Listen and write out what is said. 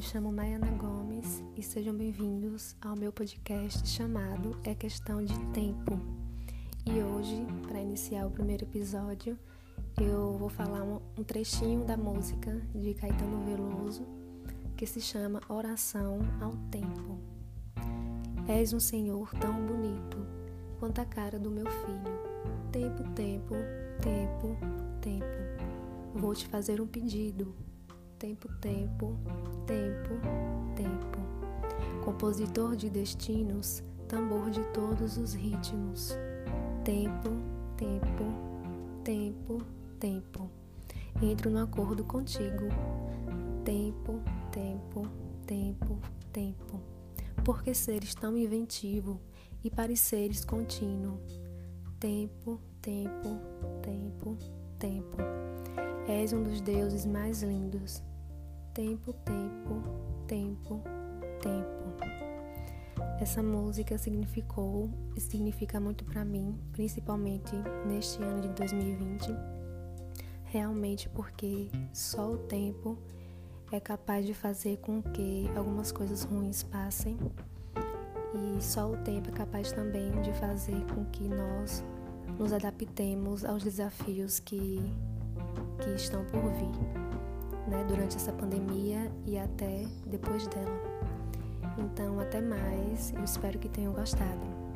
me chamo Maiana Gomes e sejam bem-vindos ao meu podcast chamado É Questão de Tempo. E hoje, para iniciar o primeiro episódio, eu vou falar um trechinho da música de Caetano Veloso que se chama Oração ao Tempo. És um Senhor tão bonito quanto a cara do meu filho. Tempo, tempo, tempo, tempo. Vou te fazer um pedido tempo, tempo, tempo, tempo. Compositor de destinos, tambor de todos os ritmos. Tempo, tempo, tempo, tempo. Entro no acordo contigo. Tempo, tempo, tempo, tempo. Porque seres tão inventivo e pareceres contínuo. Tempo, tempo, tempo, tempo. És um dos deuses mais lindos tempo, tempo, tempo, tempo. Essa música significou e significa muito para mim, principalmente neste ano de 2020. Realmente porque só o tempo é capaz de fazer com que algumas coisas ruins passem e só o tempo é capaz também de fazer com que nós nos adaptemos aos desafios que, que estão por vir né, durante essa pandemia e até depois dela. Então, até mais, eu espero que tenham gostado.